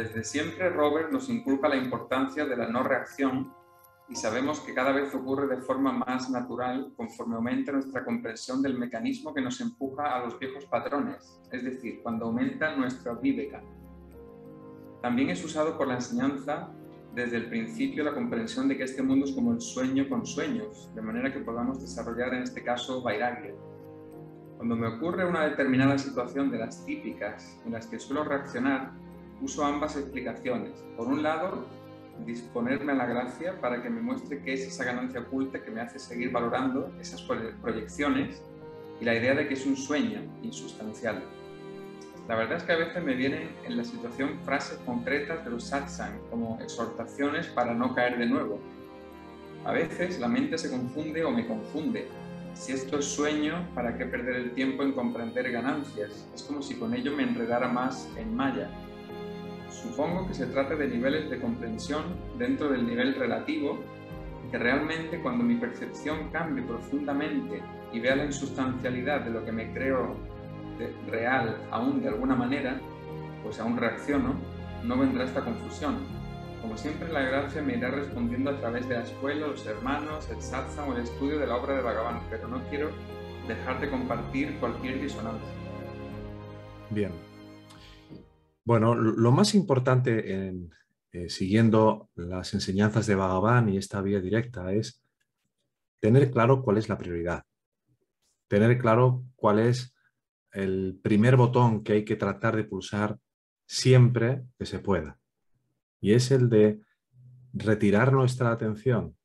Desde siempre Robert nos inculca la importancia de la no reacción y sabemos que cada vez ocurre de forma más natural conforme aumenta nuestra comprensión del mecanismo que nos empuja a los viejos patrones, es decir, cuando aumenta nuestra vívega. También es usado por la enseñanza desde el principio la comprensión de que este mundo es como el sueño con sueños, de manera que podamos desarrollar en este caso Vairagya cuando me ocurre una determinada situación de las típicas en las que suelo reaccionar, uso ambas explicaciones. Por un lado, disponerme a la gracia para que me muestre qué es esa ganancia oculta que me hace seguir valorando esas proyecciones y la idea de que es un sueño insustancial. La verdad es que a veces me vienen en la situación frases concretas de los satsang como exhortaciones para no caer de nuevo. A veces la mente se confunde o me confunde si esto es sueño, ¿para qué perder el tiempo en comprender ganancias? Es como si con ello me enredara más en malla. Supongo que se trata de niveles de comprensión dentro del nivel relativo, que realmente cuando mi percepción cambie profundamente y vea la insustancialidad de lo que me creo real aún de alguna manera, pues aún reacciono, no vendrá esta confusión como siempre, la gracia me irá respondiendo a través de la escuela, los hermanos, el satsang o el estudio de la obra de Bhagavan, pero no quiero dejar de compartir cualquier disonancia. Bien. Bueno, lo más importante en, eh, siguiendo las enseñanzas de Bhagavan y esta vía directa es tener claro cuál es la prioridad, tener claro cuál es el primer botón que hay que tratar de pulsar siempre que se pueda. Y es el de retirar nuestra atención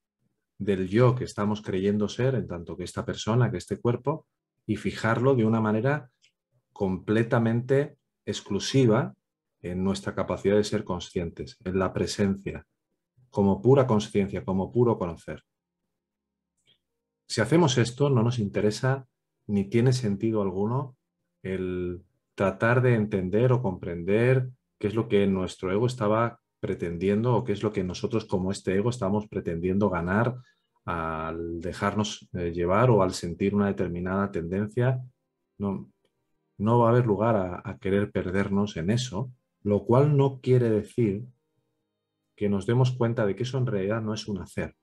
del yo que estamos creyendo ser, en tanto que esta persona, que este cuerpo, y fijarlo de una manera completamente exclusiva en nuestra capacidad de ser conscientes, en la presencia, como pura conciencia, como puro conocer. Si hacemos esto, no nos interesa ni tiene sentido alguno el tratar de entender o comprender qué es lo que nuestro ego estaba pretendiendo o qué es lo que nosotros como este ego estamos pretendiendo ganar al dejarnos eh, llevar o al sentir una determinada tendencia. No, no va a haber lugar a, a querer perdernos en eso, lo cual no quiere decir que nos demos cuenta de que eso en realidad no es un hacer.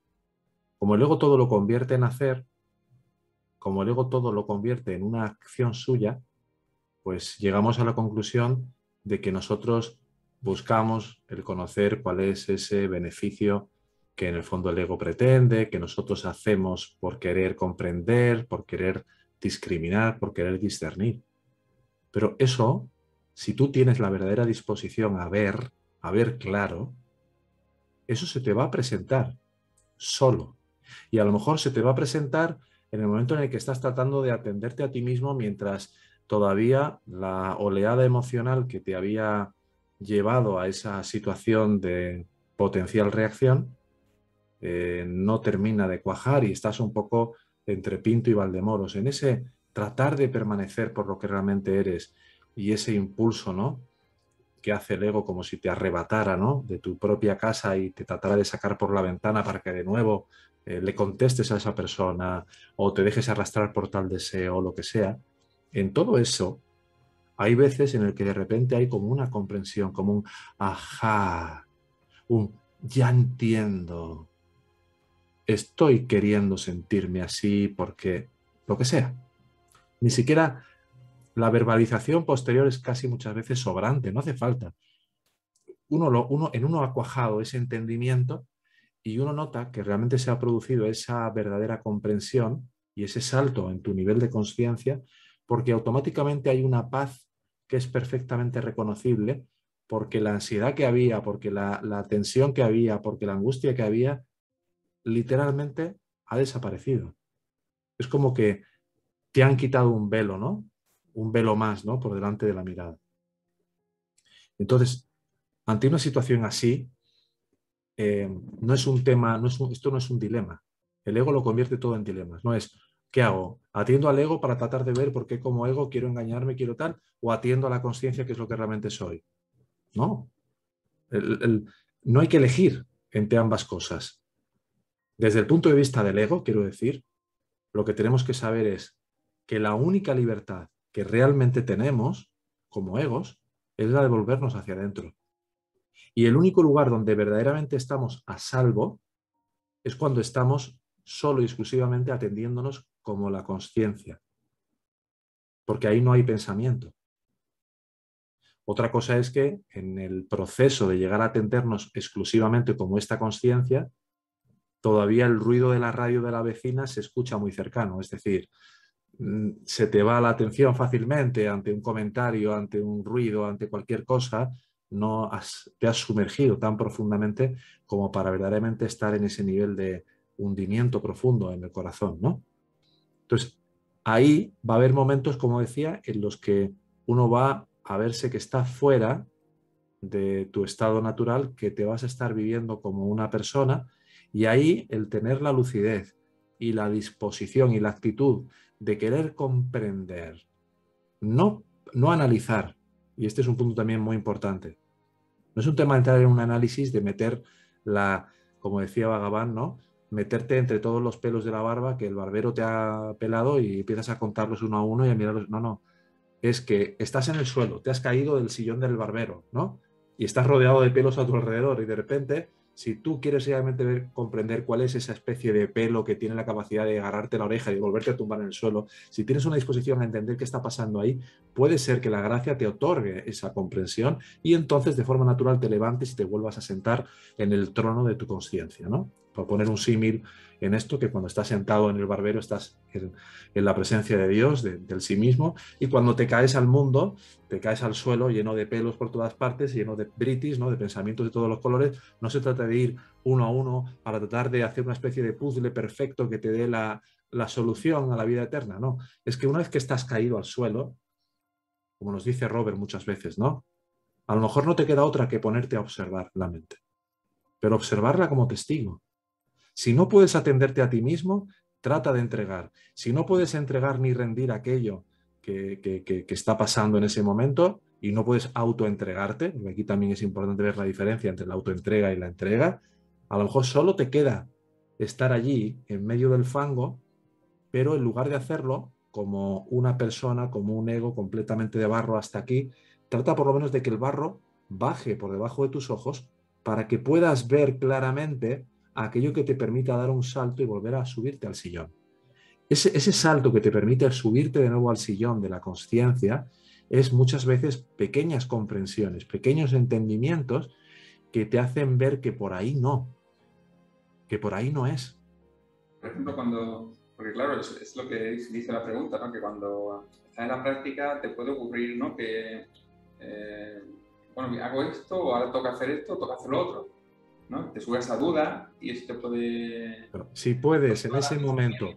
Como el ego todo lo convierte en hacer, como el ego todo lo convierte en una acción suya, pues llegamos a la conclusión de que nosotros buscamos el conocer cuál es ese beneficio que en el fondo el ego pretende, que nosotros hacemos por querer comprender, por querer discriminar, por querer discernir. Pero eso, si tú tienes la verdadera disposición a ver, a ver claro, eso se te va a presentar solo. Y a lo mejor se te va a presentar en el momento en el que estás tratando de atenderte a ti mismo mientras todavía la oleada emocional que te había llevado a esa situación de potencial reacción, eh, no termina de cuajar y estás un poco entre Pinto y Valdemoros, en ese tratar de permanecer por lo que realmente eres y ese impulso, ¿no? que hace el ego como si te arrebatara ¿no? de tu propia casa y te tratara de sacar por la ventana para que de nuevo eh, le contestes a esa persona o te dejes arrastrar por tal deseo o lo que sea. En todo eso, hay veces en el que de repente hay como una comprensión, como un ajá, un ya entiendo, estoy queriendo sentirme así porque lo que sea. Ni siquiera la verbalización posterior es casi muchas veces sobrante, no hace falta. Uno, lo, en uno ha cuajado ese entendimiento y uno nota que realmente se ha producido esa verdadera comprensión y ese salto en tu nivel de conciencia porque automáticamente hay una paz que es perfectamente reconocible porque la ansiedad que había, porque la tensión que había, porque la angustia que había, literalmente ha desaparecido. Es como que te han quitado un velo, ¿no? Un velo más, ¿no? Por delante de la mirada. Entonces, ante una situación así, eh, no es un tema, no es esto no es un dilema. El ego lo convierte todo en dilemas. No es, ¿qué hago? ¿Atiendo al ego para tratar de ver por qué como ego quiero engañarme, quiero tal? ¿O atiendo a la conciencia que es lo que realmente soy? No. no hay que elegir entre ambas cosas. Desde el punto de vista del ego, quiero decir, lo que tenemos que saber es que la única libertad que realmente tenemos como egos es la de volvernos hacia adentro. Y el único lugar donde verdaderamente estamos a salvo es cuando estamos solo y exclusivamente atendiéndonos como la conciencia. Porque ahí no hay pensamiento. Otra cosa es que en el proceso de llegar a atendernos exclusivamente como esta conciencia, todavía el ruido de la radio de la vecina se escucha muy cercano. Es decir, se te va la atención fácilmente ante un comentario, ante un ruido, ante cualquier cosa, no te has sumergido tan profundamente como para verdaderamente estar en ese nivel de hundimiento profundo en el corazón, ¿no? Entonces, ahí va a haber momentos, como decía, en los que uno va a verse que está fuera de tu estado natural, que te vas a estar viviendo como una persona y ahí el tener la lucidez y la disposición y la actitud de querer comprender, no, no analizar, y este es un punto también muy importante, no es un tema de entrar en un análisis de meter la, como decía Vagabán, ¿no? meterte entre todos los pelos de la barba que el barbero te ha pelado y empiezas a contarlos uno a uno y a mirarlos. No, no. Es que estás en el suelo, te has caído del sillón del barbero, ¿no? Y estás rodeado de pelos a tu alrededor y de repente si tú quieres realmente ver, comprender cuál es esa especie de pelo que tiene la capacidad de agarrarte la oreja y volverte a tumbar en el suelo, si tienes una disposición a entender qué está pasando ahí, puede ser que la gracia te otorgue esa comprensión y entonces de forma natural te levantes y te vuelvas a sentar en el trono de tu conciencia, ¿no? Por poner un símil en esto, que cuando estás sentado en el barbero estás en, la presencia de Dios, del sí mismo, y cuando te caes al mundo, te caes al suelo lleno de pelos por todas partes, lleno de britis, ¿no? de pensamientos de todos los colores, no se trata de ir uno a uno para tratar de hacer una especie de puzzle perfecto que te dé la, la solución a la vida eterna, no. Es que una vez que estás caído al suelo, como nos dice Robert muchas veces, ¿no? A lo mejor no te queda otra que ponerte a observar la mente, pero observarla como testigo, si no puedes atenderte a ti mismo, trata de entregar. Si no puedes entregar ni rendir aquello que, está pasando en ese momento y no puedes autoentregarte, aquí también es importante ver la diferencia entre la autoentrega y la entrega, a lo mejor solo te queda estar allí en medio del fango, pero en lugar de hacerlo como una persona, como un ego completamente de barro hasta aquí, trata por lo menos de que el barro baje por debajo de tus ojos para que puedas ver claramente aquello que te permita dar un salto y volver a subirte al sillón. Ese, ese salto que te permite subirte de nuevo al sillón de la conciencia es muchas veces pequeñas comprensiones, pequeños entendimientos que te hacen ver que por ahí no, que por ahí no es. Por ejemplo, cuando, porque claro, es, lo que dice la pregunta, ¿no? que cuando estás en la práctica te puede ocurrir ¿no? que, eh, bueno, hago esto, ahora toca hacer esto, toca hacer lo otro te sube esa duda y eso te puede... si puedes en ese momento...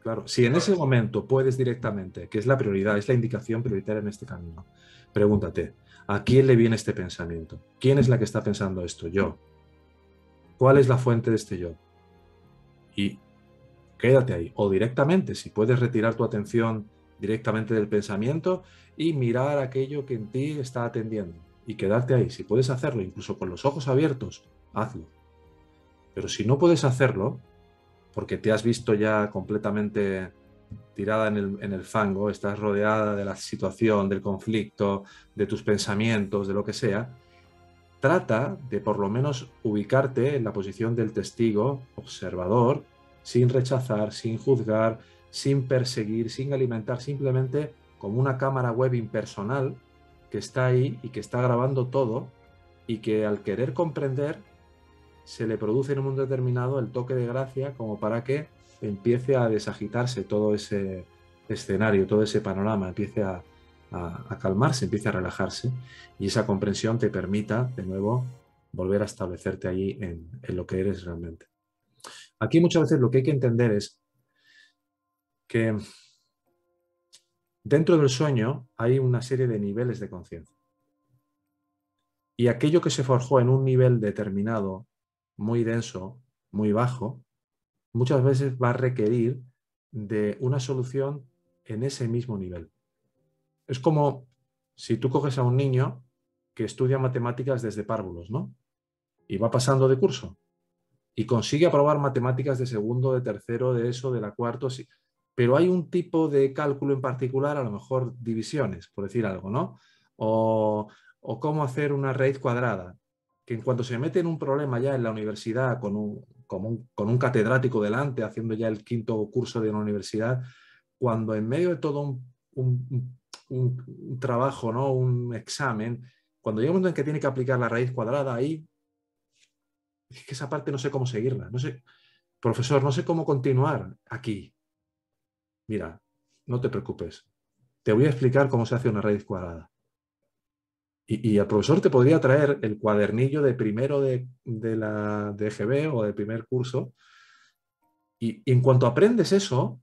Claro, si en ese momento puedes directamente, que es la prioridad, es la indicación prioritaria en este camino, pregúntate, ¿a quién le viene este pensamiento? ¿Quién es la que está pensando esto? Yo. ¿Cuál es la fuente de este yo? Y quédate ahí. O directamente, si puedes retirar tu atención directamente del pensamiento y mirar aquello que en ti está atendiendo y quedarte ahí. Si puedes hacerlo, incluso con los ojos abiertos, hazlo. Pero si no puedes hacerlo, porque te has visto ya completamente tirada en el, fango, estás rodeada de la situación, del conflicto, de tus pensamientos, de lo que sea, trata de por lo menos ubicarte en la posición del testigo, observador, sin rechazar, sin juzgar, sin perseguir, sin alimentar, simplemente como una cámara web impersonal que está ahí y que está grabando todo y que al querer comprender se le produce en un mundo determinado el toque de gracia como para que empiece a desagitarse todo ese escenario, todo ese panorama, empiece a, a, calmarse, empiece a relajarse y esa comprensión te permita de nuevo volver a establecerte allí en, en lo que eres realmente. Aquí muchas veces lo que hay que entender es que dentro del sueño hay una serie de niveles de conciencia. Y aquello que se forjó en un nivel determinado, muy denso, muy bajo, muchas veces va a requerir de una solución en ese mismo nivel. Es como si tú coges a un niño que estudia matemáticas desde párvulos, ¿no? Y va pasando de curso y consigue aprobar matemáticas de segundo, de tercero, de eso, de la cuarto. Pero hay un tipo de cálculo en particular, a lo mejor divisiones, por decir algo, ¿no? O, cómo hacer una raíz cuadrada, que en cuanto se mete en un problema ya en la universidad con un, con un catedrático delante, haciendo ya el quinto curso de una universidad, cuando en medio de todo un, un, trabajo, ¿no? un examen, cuando llega un momento en que tiene que aplicar la raíz cuadrada, ahí es que esa parte no sé cómo seguirla. No sé, profesor, no sé cómo continuar aquí. Mira, no te preocupes. Te voy a explicar cómo se hace una raíz cuadrada. Y, y el profesor te podría traer el cuadernillo de primero de, la DGB o de primer curso. y en cuanto aprendes eso,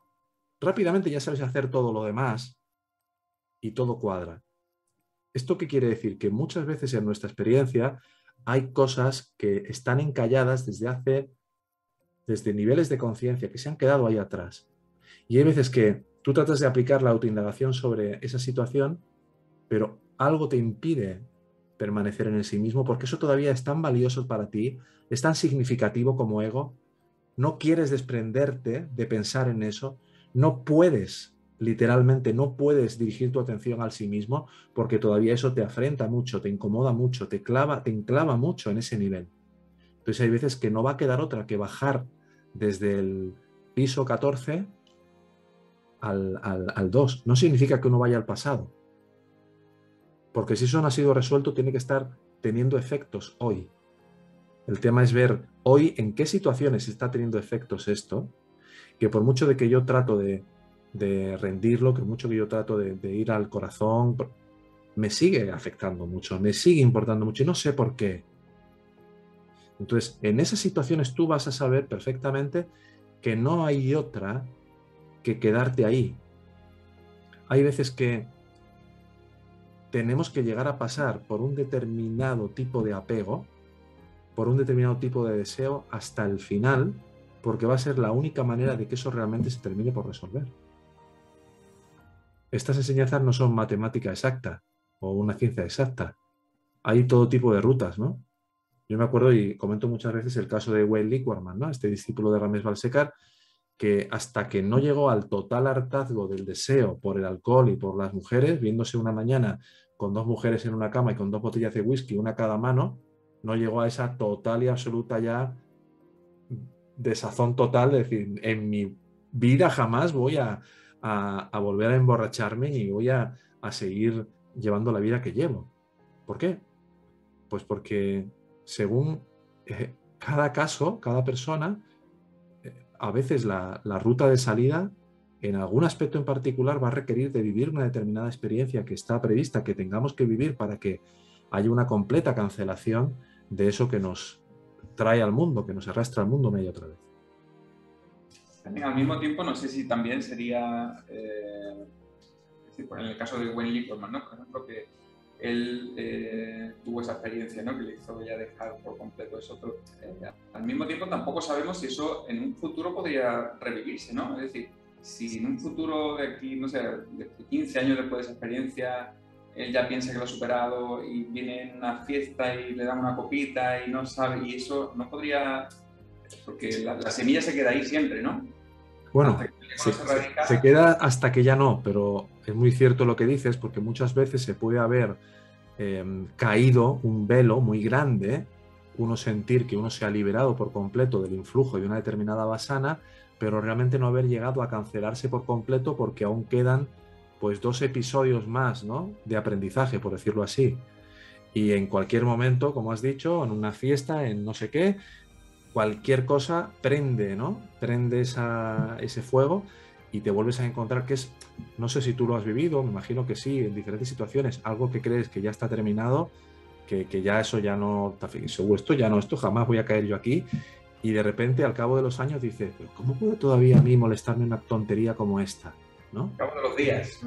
rápidamente ya sabes hacer todo lo demás y todo cuadra. ¿Esto qué quiere decir? Que muchas veces en nuestra experiencia hay cosas que están encalladas desde hace, desde niveles de conciencia que se han quedado ahí atrás. Y hay veces que tú tratas de aplicar la autoindagación sobre esa situación, pero algo te impide permanecer en el sí mismo porque eso todavía es tan valioso para ti, es tan significativo como ego, no quieres desprenderte de pensar en eso, no puedes literalmente no puedes dirigir tu atención al sí mismo porque todavía eso te afrenta mucho, te incomoda mucho, te clava, te enclava mucho en ese nivel. Entonces hay veces que no va a quedar otra que bajar desde el piso 14 al, al 2. No significa que uno vaya al pasado. Porque si eso no ha sido resuelto, tiene que estar teniendo efectos hoy. El tema es ver hoy en qué situaciones está teniendo efectos esto, que por mucho de que yo trato de de rendirlo, que mucho que yo trato de, ir al corazón, me sigue afectando mucho, me sigue importando mucho y no sé por qué. Entonces, en esas situaciones tú vas a saber perfectamente que no hay otra que quedarte ahí. Hay veces que tenemos que llegar a pasar por un determinado tipo de apego, por un determinado tipo de deseo hasta el final, porque va a ser la única manera de que eso realmente se termine por resolver estas enseñanzas no son matemática exacta o una ciencia exacta. Hay todo tipo de rutas, ¿no? Yo me acuerdo y comento muchas veces el caso de Wayne Lickwarman, ¿no? Este discípulo de Rames Balsecar, que hasta que no llegó al total hartazgo del deseo por el alcohol y por las mujeres, viéndose una mañana con dos mujeres en una cama y con dos botellas de whisky, una a cada mano, no llegó a esa total y absoluta ya desazón total de decir, en mi vida jamás voy a, a, volver a emborracharme y voy a, seguir llevando la vida que llevo. ¿Por qué? Pues porque según eh, cada caso, cada persona, a veces la, ruta de salida en algún aspecto en particular va a requerir de vivir una determinada experiencia que está prevista, que tengamos que vivir para que haya una completa cancelación de eso que nos trae al mundo, que nos arrastra al mundo media otra vez al mismo tiempo, no sé si también sería, eh, en el caso de ¿no? por ejemplo, que él eh, tuvo esa experiencia ¿no? que le hizo ya dejar por completo eso. Pero, eh, al mismo tiempo, tampoco sabemos si eso en un futuro podría revivirse, ¿no? Es decir, si en un futuro de aquí, no sé, de 15 años después de esa experiencia, él ya piensa que lo ha superado y viene en una fiesta y le dan una copita y no sabe, y eso no podría, porque la, la semilla se queda ahí siempre, ¿no? Bueno, se, queda hasta que ya no, pero es muy cierto lo que dices, porque muchas veces se puede haber em, caído un velo muy grande, uno sentir que uno se ha liberado por completo del influjo de una determinada basana, pero realmente no haber llegado a cancelarse por completo porque aún quedan pues dos episodios más ¿no? de aprendizaje, por decirlo así. Y en cualquier momento, como has dicho, en una fiesta, en no sé qué, cualquier cosa prende, ¿no? Prende ese fuego y te vuelves a encontrar que es, no sé si tú lo has vivido, me imagino que sí, en diferentes situaciones, algo que crees que ya está terminado, que, ya eso ya no, seguro, esto ya no, esto jamás voy a caer yo aquí, y de repente al cabo de los años dices, ¿cómo puede todavía a mí molestarme una tontería como esta? ¿no? Al cabo de los días.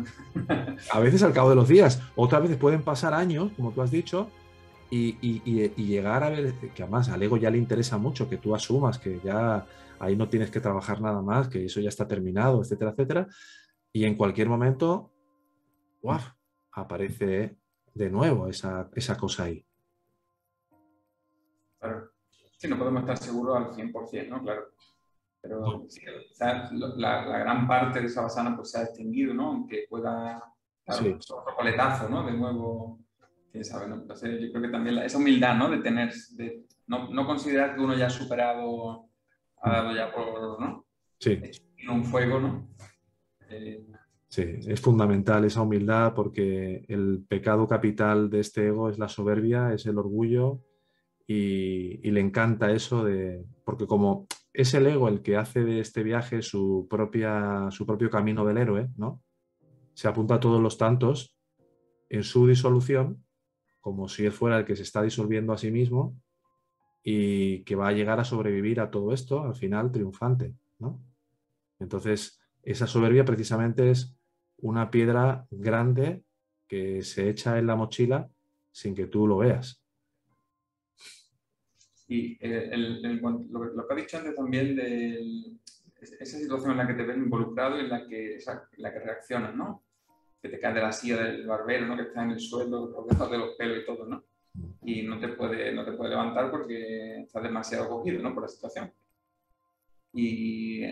a veces al cabo de los días, otras veces pueden pasar años, como tú has dicho, y, y, llegar a ver que además al ego ya le interesa mucho que tú asumas que ya ahí no tienes que trabajar nada más, que eso ya está terminado, etcétera, etcétera. Y en cualquier momento, ¡guau! aparece de nuevo esa, esa cosa ahí. Claro. Sí, no podemos estar seguros al 100%, ¿no? Claro. Pero la, gran parte de esa basana pues, se ha extinguido, ¿no? Aunque pueda dar sí. otro coletazo, ¿no? De nuevo, yo creo que también esa humildad, ¿no? De tener, de no, no considerar que uno ya ha superado ha dado ya por, ¿no? Sí. un fuego, ¿no? Eh, sí, es fundamental esa humildad porque el pecado capital de este ego es la soberbia, es el orgullo y, le encanta eso de, porque como es el ego el que hace de este viaje su, propia, su propio camino del héroe, ¿no? Se apunta a todos los tantos en su disolución, como si él fuera el que se está disolviendo a sí mismo, y que va a llegar a sobrevivir a todo esto al final triunfante. ¿no? Entonces, esa soberbia precisamente es una piedra grande que se echa en la mochila sin que tú lo veas. Y eh, lo, que ha dicho antes también de esa situación en la que te ves involucrado y en la que, la que reaccionas, ¿no? Que te cae de la silla del barbero, ¿no? Que está en el suelo, rodeado de los pelos y todo, ¿no? y no te puede, no te puede levantar porque estás demasiado cogido ¿no? por la situación. Y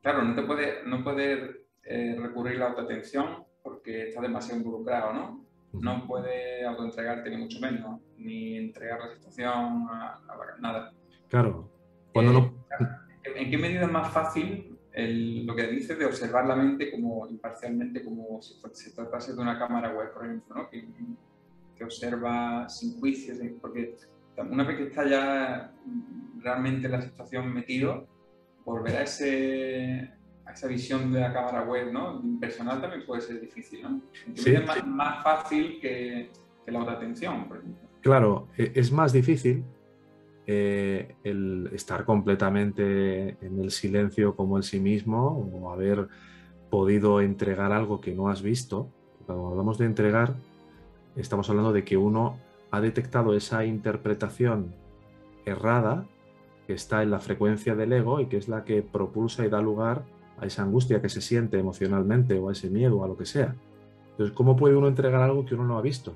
claro, no te puede, no puede eh, recurrir a la autoatención porque estás demasiado involucrado, ¿no? No puede autoentregarte ni mucho menos, ni entregar la situación a, nada. Claro. Cuando no... Eh, ¿En qué medida es más fácil lo que dices de observar la mente como imparcialmente, como si se tratase de una cámara web, por ejemplo, ¿no? observa sin juicios, porque una vez que está ya realmente en la situación metido, volver a, ese, a esa visión de la cámara web ¿no? personal también puede ser difícil. ¿no? es más, fácil que, que, la otra atención, por ejemplo. Claro, e, es más difícil eh, el estar completamente en el silencio como el sí mismo o haber podido entregar algo que no has visto. Cuando hablamos de entregar, estamos hablando de que uno ha detectado esa interpretación errada que está en la frecuencia del ego y que es la que propulsa y da lugar a esa angustia que se siente emocionalmente o a ese miedo o a lo que sea. Entonces, ¿cómo puede uno entregar algo que uno no ha visto?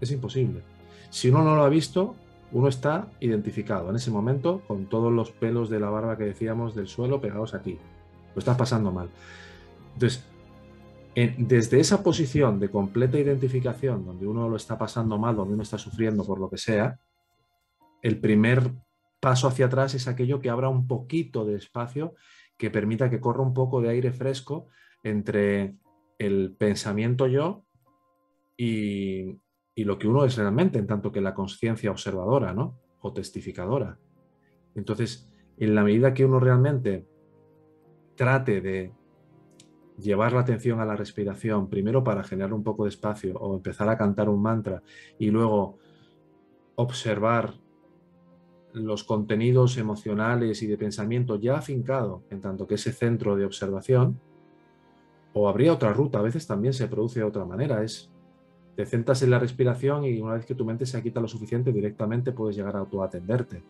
Es imposible. Si uno no lo ha visto, uno está identificado en ese momento con todos los pelos de la barba que decíamos del suelo pegados aquí. Lo estás pasando mal. Entonces, desde esa posición de completa identificación, donde uno lo está pasando mal, donde uno está sufriendo por lo que sea, el primer paso hacia atrás es aquello que abra un poquito de espacio, que permita que corra un poco de aire fresco entre el pensamiento yo y, lo que uno es realmente, en tanto que la conciencia observadora ¿no? o testificadora. Entonces, en la medida que uno realmente trate de llevar la atención a la respiración, primero para generar un poco de espacio o empezar a cantar un mantra y luego observar los contenidos emocionales y de pensamiento ya afincado en tanto que ese centro de observación, o habría otra ruta, a veces también se produce de otra manera, es te centras en la respiración y una vez que tu mente se quita lo suficiente directamente puedes llegar a autoatenderte.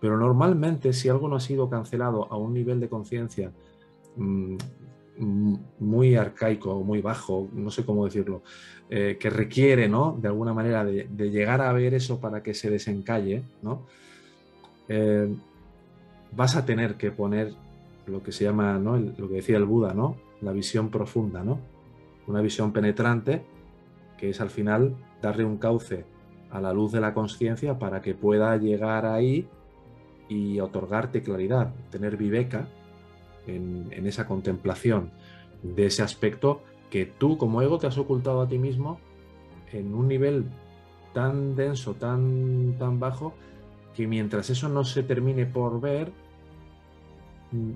Pero normalmente si algo no ha sido cancelado a un nivel de conciencia mm, muy arcaico, muy bajo, no sé cómo decirlo, eh, que requiere, ¿no? De alguna manera de, llegar a ver eso para que se desencalle, ¿no? Eh, vas a tener que poner lo que se llama, ¿no? lo que decía el Buda, ¿no? La visión profunda, ¿no? Una visión penetrante que es al final darle un cauce a la luz de la conciencia para que pueda llegar ahí y otorgarte claridad, tener viveca, en, esa contemplación de ese aspecto que tú como ego te has ocultado a ti mismo en un nivel tan denso, tan, tan bajo, que mientras eso no se termine por ver, mm,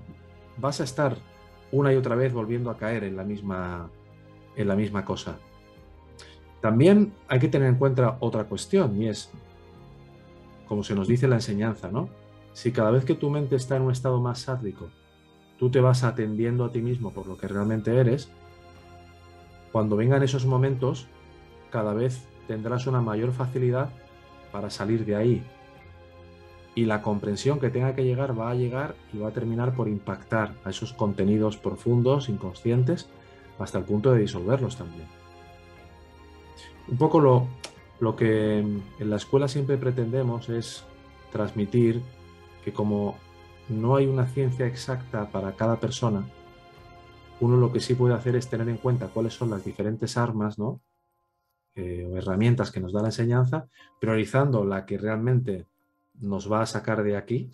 vas a estar una y otra vez volviendo a caer en la misma, en la misma cosa. También hay que tener en cuenta otra cuestión y es, como se nos dice la enseñanza, ¿no? Si cada vez que tu mente está en un estado más sádico, tú te vas atendiendo a ti mismo por lo que realmente eres, cuando vengan esos momentos, cada vez tendrás una mayor facilidad para salir de ahí. Y la comprensión que tenga que llegar va a llegar y va a terminar por impactar a esos contenidos profundos, inconscientes, hasta el punto de disolverlos también. Un poco lo, lo que en la escuela siempre pretendemos es transmitir que como no hay una ciencia exacta para cada persona, uno lo que sí puede hacer es tener en cuenta cuáles son las diferentes armas ¿no? Eh, o herramientas que nos da la enseñanza, priorizando la que realmente nos va a sacar de aquí,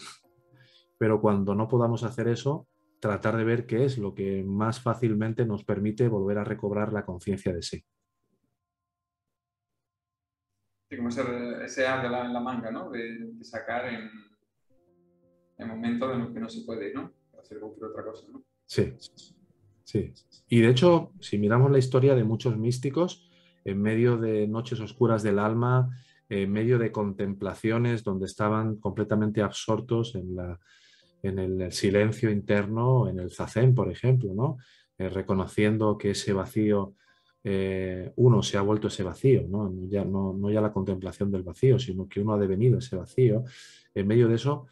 pero cuando no podamos hacer eso, tratar de ver qué es lo que más fácilmente nos permite volver a recobrar la conciencia de sí. Como ese, ese de la, en la manga, ¿no? De, sacar en, en momentos en los que no se puede, ¿no? Hacer cualquier otra cosa, ¿no? Sí, sí. Y de hecho, si miramos la historia de muchos místicos, en medio de noches oscuras del alma, en medio de contemplaciones donde estaban completamente absortos en, la, en el, silencio interno, en el zazen, por ejemplo, ¿no? Eh, reconociendo que ese vacío, eh, uno se ha vuelto ese vacío, ¿no? Ya, no, no ya la contemplación del vacío, sino que uno ha devenido ese vacío. En medio de eso,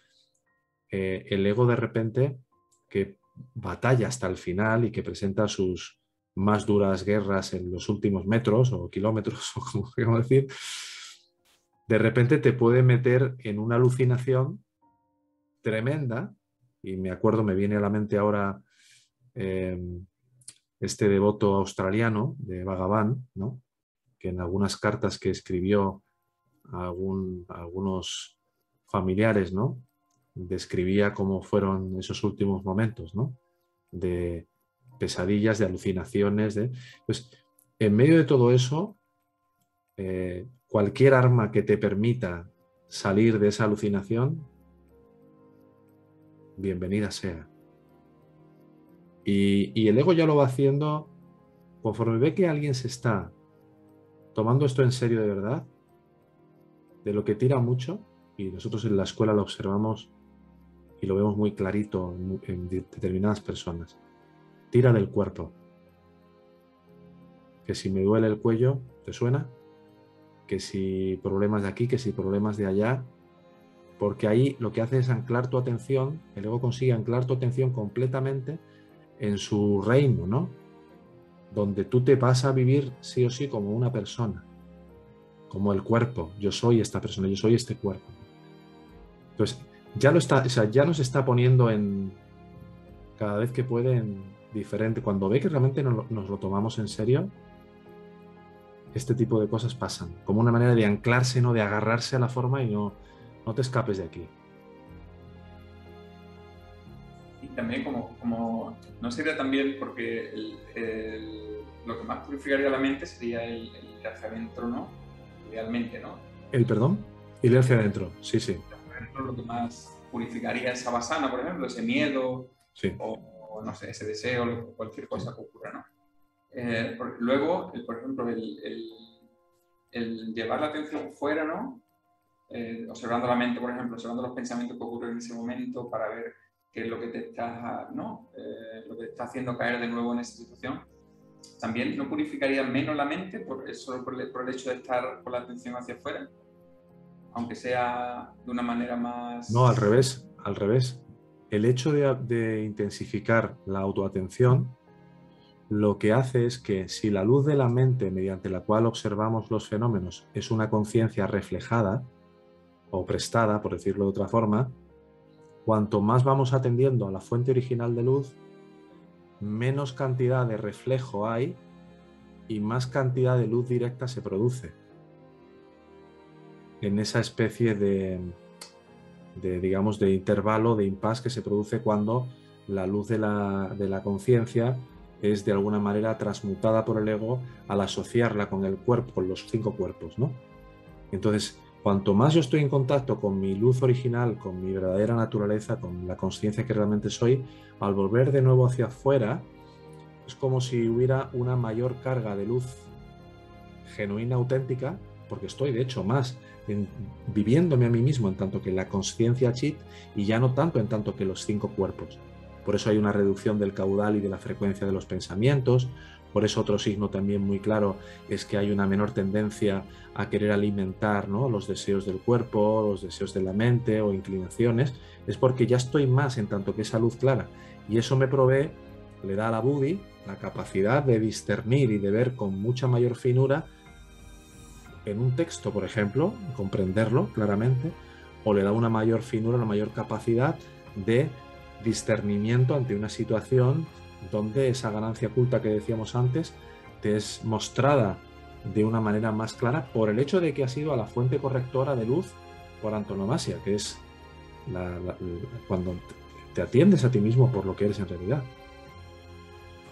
eh, el ego de repente que batalla hasta el final y que presenta sus, más duras guerras en los últimos metros o kilómetros, o como decir, de repente te puede meter en una alucinación tremenda. Y me acuerdo, me viene a la mente ahora em, este devoto australiano de Bhagavan, ¿no? que en algunas cartas que escribió a, algunos familiares, ¿no? describía cómo fueron esos últimos momentos ¿no? de, pesadillas, de alucinaciones. De... Pues, en medio de todo eso, eh, cualquier arma que te permita salir de esa alucinación, bienvenida sea. Y, el ego ya lo va haciendo conforme ve que alguien se está tomando esto en serio de verdad, de lo que tira mucho, y nosotros en la escuela lo observamos y lo vemos muy clarito en determinadas personas tira del cuerpo. Que si me duele el cuello, ¿te suena? Que si problemas de aquí, que si problemas de allá, porque ahí lo que hace es anclar tu atención, el ego consigue anclar tu atención completamente en su reino, ¿no? Donde tú te vas a vivir sí o sí como una persona, como el cuerpo. Yo soy esta persona, yo soy este cuerpo. Entonces, ya lo está, o sea, ya nos está poniendo en cada vez que puede en, diferente. Cuando ve que realmente nos, lo tomamos en serio, este tipo de cosas pasan. Como una manera de anclarse, ¿no? de agarrarse a la forma y no, no te escapes de aquí. También como, como no sería también porque lo que más purificaría la mente sería el, ir hacia adentro, ¿no? Idealmente, ¿no? ¿El perdón? Ir hacia adentro, sí, sí. Lo que más purificaría esa basana, por ejemplo, ese miedo, sí. o, no sé, ese deseo, cualquier cosa que ocurra, ¿no? Eh, luego, por ejemplo, el, el, llevar la atención fuera, ¿no? Eh, observando la mente, por ejemplo, observando los pensamientos que ocurren en ese momento para ver qué es lo que te está, ¿no? Eh, lo que está haciendo caer de nuevo en esa situación, también no purificaría menos la mente por, solo por el, por el hecho de estar con la atención hacia afuera, aunque sea de una manera más... No, al revés, al revés el hecho de, intensificar la autoatención lo que hace es que si la luz de la mente mediante la cual observamos los fenómenos es una conciencia reflejada o prestada, por decirlo de otra forma, cuanto más vamos atendiendo a la fuente original de luz, menos cantidad de reflejo hay y más cantidad de luz directa se produce. En esa especie de, de, digamos, de intervalo, de impasse que se produce cuando la luz de la, de la conciencia es de alguna manera transmutada por el ego al asociarla con el cuerpo, con los cinco cuerpos, ¿no? Entonces, cuanto más yo estoy en contacto con mi luz original, con mi verdadera naturaleza, con la conciencia que realmente soy, al volver de nuevo hacia afuera, es como si hubiera una mayor carga de luz genuina, auténtica, porque estoy de hecho más viviéndome a mí mismo en tanto que la conciencia chit y ya no tanto en tanto que los cinco cuerpos. Por eso hay una reducción del caudal y de la frecuencia de los pensamientos. Por eso otro signo también muy claro es que hay una menor tendencia a querer alimentar ¿no? los deseos del cuerpo, los deseos de la mente o inclinaciones. Es porque ya estoy más en tanto que esa luz clara. Y eso me provee, le da a la Budi la capacidad de discernir y de ver con mucha mayor finura en un texto, por ejemplo, comprenderlo claramente, o le da una mayor finura, una mayor capacidad de discernimiento ante una situación donde esa ganancia oculta que decíamos antes te es mostrada de una manera más clara por el hecho de que ha sido a la fuente correctora de luz por antonomasia, que es cuando te atiendes a ti mismo por lo que eres en realidad.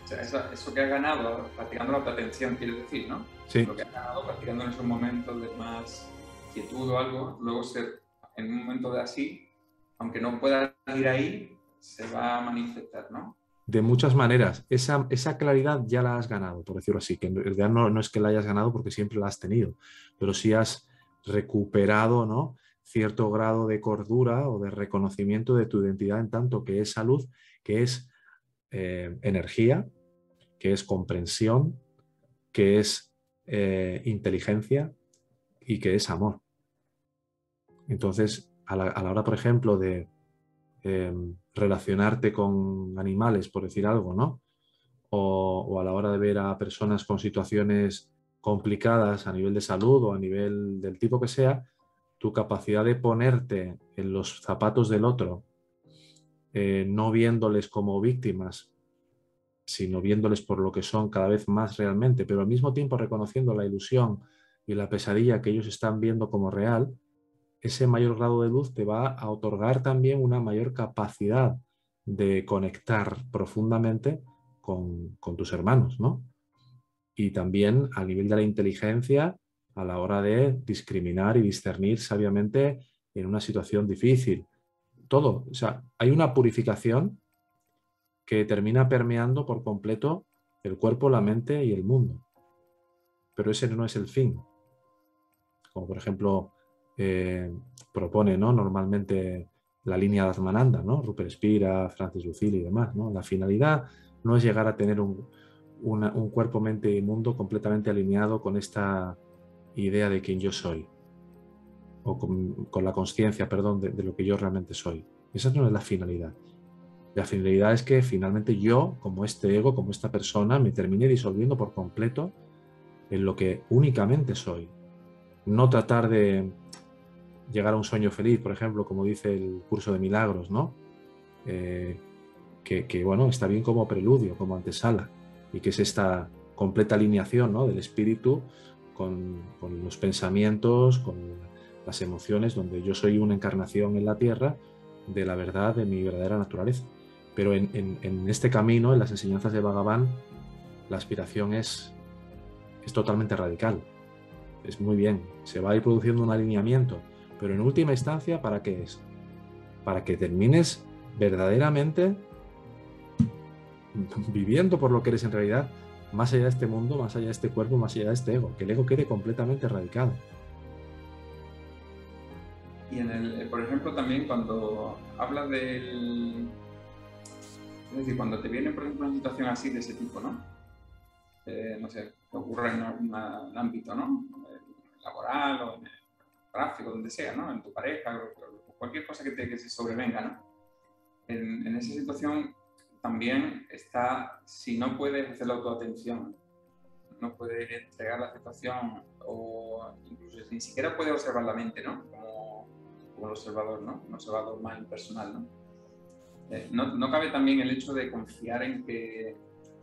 O sea, eso, que ha ganado practicando la atención, quiere decir, ¿no? Sí. Lo que ha ganado practicando en esos momentos de más quietud o algo, luego ser en un momento de así, aunque no pueda ir ahí, se va a manifestar, ¿no? De muchas maneras. Esa, esa claridad ya la has ganado, por decirlo así, que en realidad no, no es que la hayas ganado porque siempre la has tenido, pero sí has recuperado, ¿no? cierto grado de cordura o de reconocimiento de tu identidad en tanto que es salud, que es eh, energía, que es comprensión, que es eh, inteligencia y que es amor. Entonces, a la, hora, por ejemplo, de em, relacionarte con animales, por decir algo, ¿no? O, a la hora de ver a personas con situaciones complicadas a nivel de salud o a nivel del tipo que sea, tu capacidad de ponerte en los zapatos del otro, eh, no viéndoles como víctimas, sino viéndoles por lo que son cada vez más realmente, pero al mismo tiempo reconociendo la ilusión y la pesadilla que ellos están viendo como real, ese mayor grado de luz te va a otorgar también una mayor capacidad de conectar profundamente con, con tus hermanos, ¿no? Y también a nivel de la inteligencia, a la hora de discriminar y discernir sabiamente en una situación difícil. Todo, o sea, hay una purificación que termina permeando por completo el cuerpo, la mente y el mundo. Pero ese no es el fin. Como por ejemplo eh, propone ¿no? normalmente la línea de Atmananda, ¿no? Rupert Spira, Francis Lucille y demás. ¿no? La finalidad no es llegar a tener un, cuerpo, mente y mundo completamente alineado con esta idea de quién yo soy, o con, la conciencia, perdón, de, lo que yo realmente soy. Esa no es la finalidad. La finalidad es que finalmente yo, como este ego, como esta persona, me termine disolviendo por completo en lo que únicamente soy. No tratar de llegar a un sueño feliz, por ejemplo, como dice el curso de milagros, ¿no? Eh, que, bueno, está bien como preludio, como antesala, y que es esta completa alineación ¿no? del espíritu con, con los pensamientos, con las emociones, donde yo soy una encarnación en la tierra de la verdad de mi verdadera naturaleza. Pero en, este camino, en las enseñanzas de Bhagavan, la aspiración es, es totalmente radical. Es muy bien, se va a ir produciendo un alineamiento, pero en última instancia, ¿para qué es? Para que termines verdaderamente viviendo por lo que eres en realidad, más allá de este mundo, más allá de este cuerpo, más allá de este ego, que el ego quede completamente erradicado. Y en el, por ejemplo, también cuando hablas del, es decir, cuando te viene, por ejemplo, una situación así de ese tipo, ¿no? Eh, no sé, que ocurre en un ámbito, ¿no? Eh, laboral o en el tráfico, donde sea, ¿no? En tu pareja, cualquier cosa que, te, que se sobrevenga, ¿no? En, en, esa situación también está, si no puedes hacer la autoatención, no puedes entregar la situación o incluso ni siquiera puedes observar la mente, ¿no? Como, como el observador, ¿no? Un observador más impersonal, ¿no? Eh, no, cabe también el hecho de confiar en que,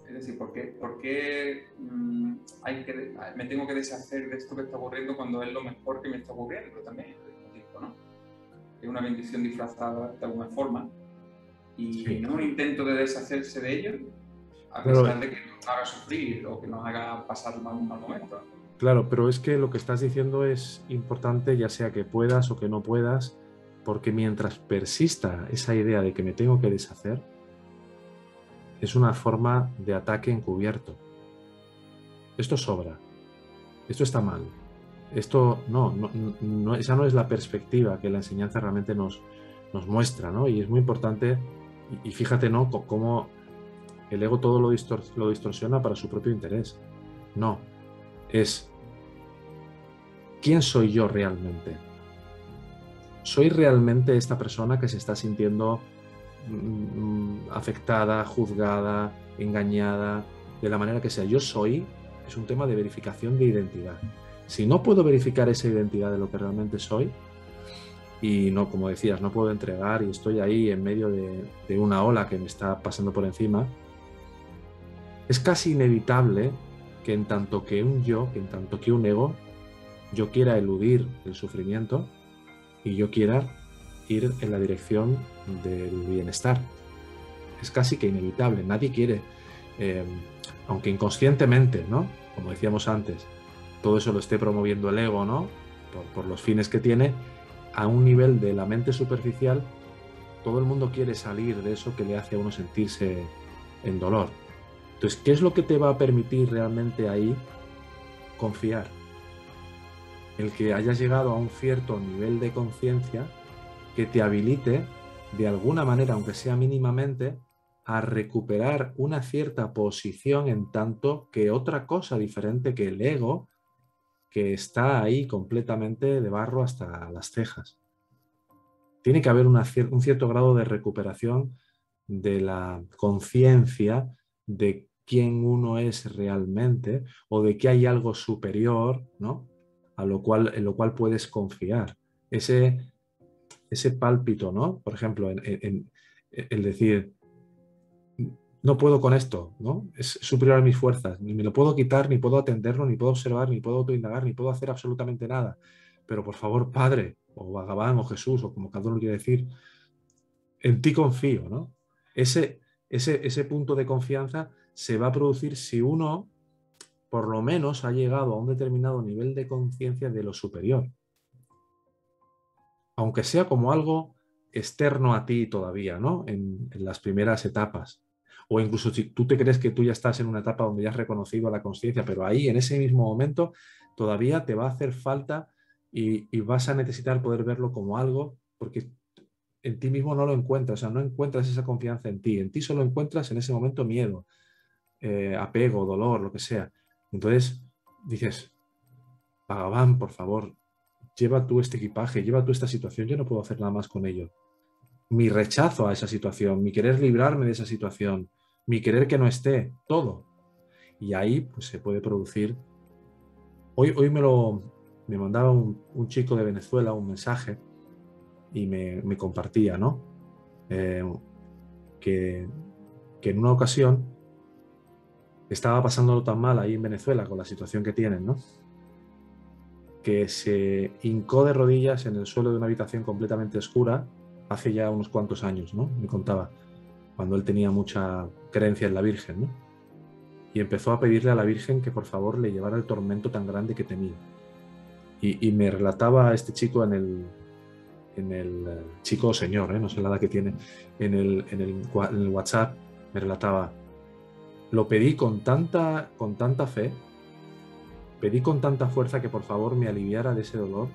es decir, ¿por qué, por qué mm, hay que, me tengo que deshacer de esto que está ocurriendo cuando es lo mejor que me está ocurriendo también al mismo tiempo, ¿no? Es una bendición disfrazada de alguna forma y no un intento de deshacerse de ello, a pesar de que nos haga sufrir o que nos haga pasar un mal momento. Claro, pero es que lo que estás diciendo es importante, ya sea que puedas o que no puedas, porque mientras persista esa idea de que me tengo que deshacer, es una forma de ataque encubierto. Esto sobra. Esto está mal. Esto no, no, esa no es la perspectiva que la enseñanza realmente nos, nos muestra, ¿no? Y es muy importante, y, fíjate, ¿no? cómo el ego todo lo, distorsiona para su propio interés. No, es ¿quién soy yo realmente? ¿Soy realmente esta persona que se está sintiendo afectada, juzgada, engañada, de la manera que sea? Yo soy, es un tema de verificación de identidad. Si no puedo verificar esa identidad de lo que realmente soy, y no, como decías, no puedo entregar y estoy ahí en medio de, de una ola que me está pasando por encima, es casi inevitable que en tanto que un yo, que en tanto que un ego, yo quiera eludir el sufrimiento y yo quiera ir en la dirección del bienestar. Es casi que inevitable. Nadie quiere, em, aunque inconscientemente, ¿no? Como decíamos antes, todo eso lo esté promoviendo el ego, ¿no? Por, por los fines que tiene, a un nivel de la mente superficial, todo el mundo quiere salir de eso que le hace a uno sentirse en dolor. Entonces, ¿qué es lo que te va a permitir realmente ahí confiar? El que hayas llegado a un cierto nivel de conciencia que te habilite, de alguna manera, aunque sea mínimamente, a recuperar una cierta posición en tanto que otra cosa diferente que el ego, que está ahí completamente de barro hasta las cejas. Tiene que haber un cierto grado de recuperación de la conciencia de quién uno es realmente o de que hay algo superior, ¿no? A lo cual, en lo cual puedes confiar. Ese, ese pálpito, ¿no? Por ejemplo, en, el decir, no puedo con esto, ¿no? Es superior a mis fuerzas, ni me lo puedo quitar, ni puedo atenderlo, ni puedo observar, ni puedo autoindagar, ni puedo hacer absolutamente nada. Pero por favor, Padre, o Vagabán, o Jesús, o como cada uno quiere decir, en ti confío, ¿no? Ese, ese, punto de confianza se va a producir si uno por lo menos ha llegado a un determinado nivel de conciencia de lo superior. Aunque sea como algo externo a ti todavía, ¿no? En, las primeras etapas. O incluso si tú te crees que tú ya estás en una etapa donde ya has reconocido la conciencia, pero ahí en ese mismo momento todavía te va a hacer falta y, vas a necesitar poder verlo como algo, porque en ti mismo no lo encuentras, o sea, no encuentras esa confianza en ti, en ti solo encuentras en ese momento miedo, eh, apego, dolor, lo que sea. Entonces dices, Bhagavan, por favor, lleva tú este equipaje, lleva tú esta situación, yo no puedo hacer nada más con ello. Mi rechazo a esa situación, mi querer librarme de esa situación, mi querer que no esté, todo. Y ahí pues se puede producir. Hoy, hoy me lo me mandaba un chico de Venezuela un mensaje y me, compartía, ¿no? Eh, que, en una ocasión estaba pasándolo tan mal ahí en Venezuela con la situación que tienen, ¿no? Que se hincó de rodillas en el suelo de una habitación completamente oscura hace ya unos cuantos años, ¿no? Me contaba, cuando él tenía mucha creencia en la Virgen, ¿no? Y empezó a pedirle a la Virgen que por favor le llevara el tormento tan grande que tenía. Y, me relataba a este chico en el, en el eh, chico o señor, ¿eh? no sé la edad que tiene, en el, en, el, WhatsApp me relataba, lo pedí con tanta, con tanta fe, pedí con tanta fuerza que por favor me aliviara de ese dolor,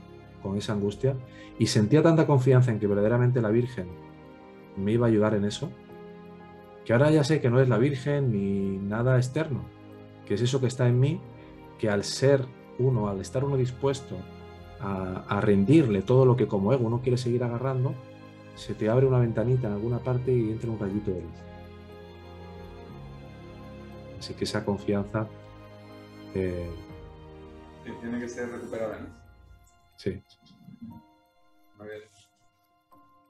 con esa angustia, y sentía tanta confianza en que verdaderamente la Virgen me iba a ayudar en eso, que ahora ya sé que no es la Virgen ni nada externo, que es eso que está en mí, que al ser uno, al estar uno dispuesto a, rendirle todo lo que como ego uno quiere seguir agarrando, se te abre una ventanita en alguna parte y entra un rayito de luz. Así que esa confianza... Eh, tiene que ser recuperada, ¿no? Sí. Muy bien.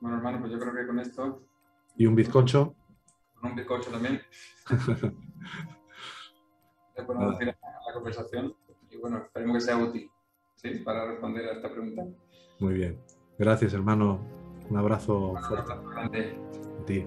Bueno, hermano, pues yo creo que con esto... ¿Y un bizcocho? Con un bizcocho también. ya podemos decir la conversación y bueno, esperemos que sea útil para responder a esta pregunta. Muy bien. Gracias, hermano. Un abrazo fuerte. A ti.